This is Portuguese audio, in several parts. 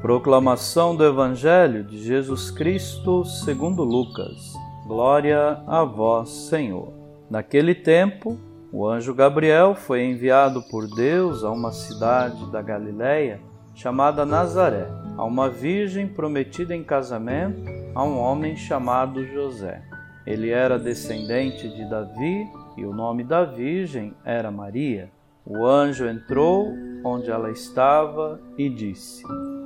Proclamação do Evangelho de Jesus Cristo segundo Lucas. Glória a vós, Senhor. Naquele tempo, o anjo Gabriel foi enviado por Deus a uma cidade da Galiléia chamada Nazaré, a uma virgem prometida em casamento a um homem chamado José. Ele era descendente de Davi e o nome da virgem era Maria. O anjo entrou onde ela estava e disse: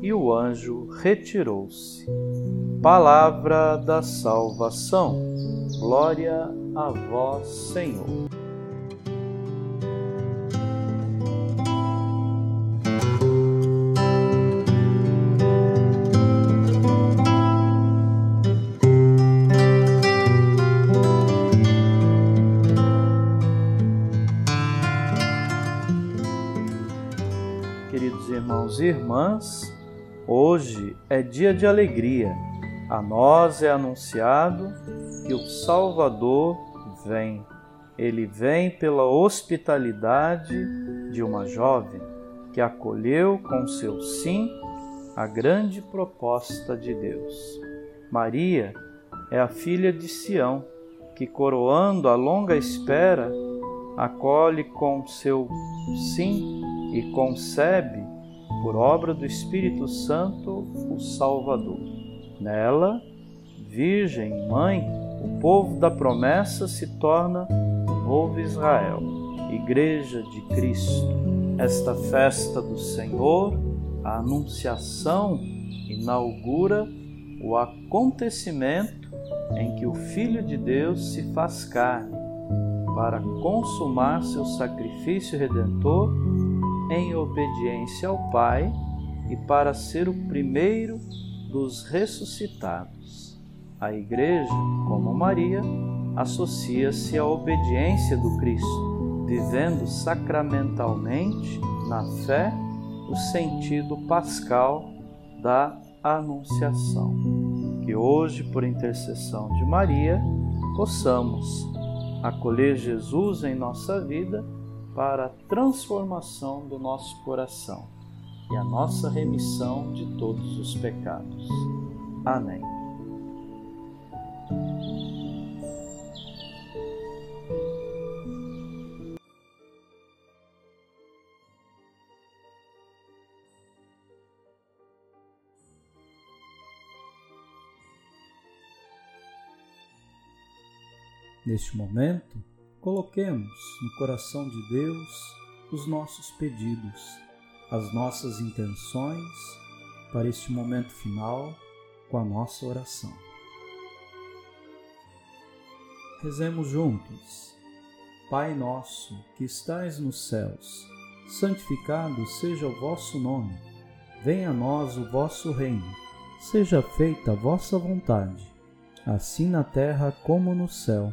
E o anjo retirou-se. Palavra da salvação. Glória a vós, Senhor. Queridos irmãos e irmãs, hoje é dia de alegria a nós é anunciado que o Salvador vem. Ele vem pela hospitalidade de uma jovem que acolheu com seu sim a grande proposta de Deus. Maria é a filha de Sião, que, coroando a longa espera, acolhe com seu sim e concebe, por obra do Espírito Santo, o Salvador. Nela, Virgem, Mãe, o povo da promessa se torna o novo Israel, Igreja de Cristo. Esta festa do Senhor, a Anunciação, inaugura o acontecimento em que o Filho de Deus se faz carne para consumar seu sacrifício redentor em obediência ao Pai e para ser o primeiro dos ressuscitados. A Igreja, como Maria, associa-se à obediência do Cristo, vivendo sacramentalmente, na fé, o sentido pascal da Anunciação. Que hoje, por intercessão de Maria, possamos acolher Jesus em nossa vida para a transformação do nosso coração e a nossa remissão de todos os pecados. Amém. Neste momento, coloquemos no coração de Deus os nossos pedidos, as nossas intenções para este momento final com a nossa oração. Rezemos juntos. Pai nosso, que estais nos céus, santificado seja o vosso nome. Venha a nós o vosso reino. Seja feita a vossa vontade, assim na terra como no céu.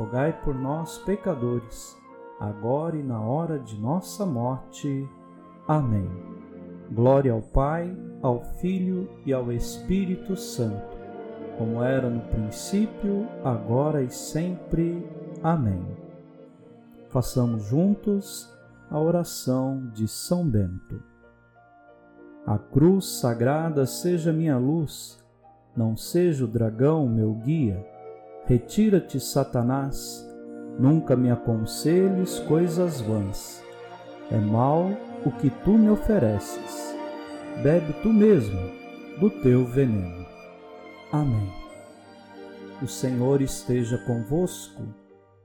rogai por nós, pecadores, agora e na hora de nossa morte. Amém. Glória ao Pai, ao Filho e ao Espírito Santo, como era no princípio, agora e sempre. Amém. Façamos juntos a oração de São Bento. A cruz sagrada seja minha luz, não seja o dragão meu guia Retira-te, Satanás, nunca me aconselhes coisas vãs. É mal o que tu me ofereces. Bebe tu mesmo do teu veneno. Amém. O Senhor esteja convosco,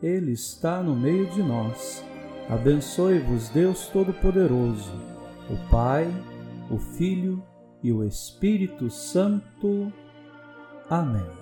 Ele está no meio de nós. Abençoe-vos, Deus Todo-Poderoso, o Pai, o Filho e o Espírito Santo. Amém.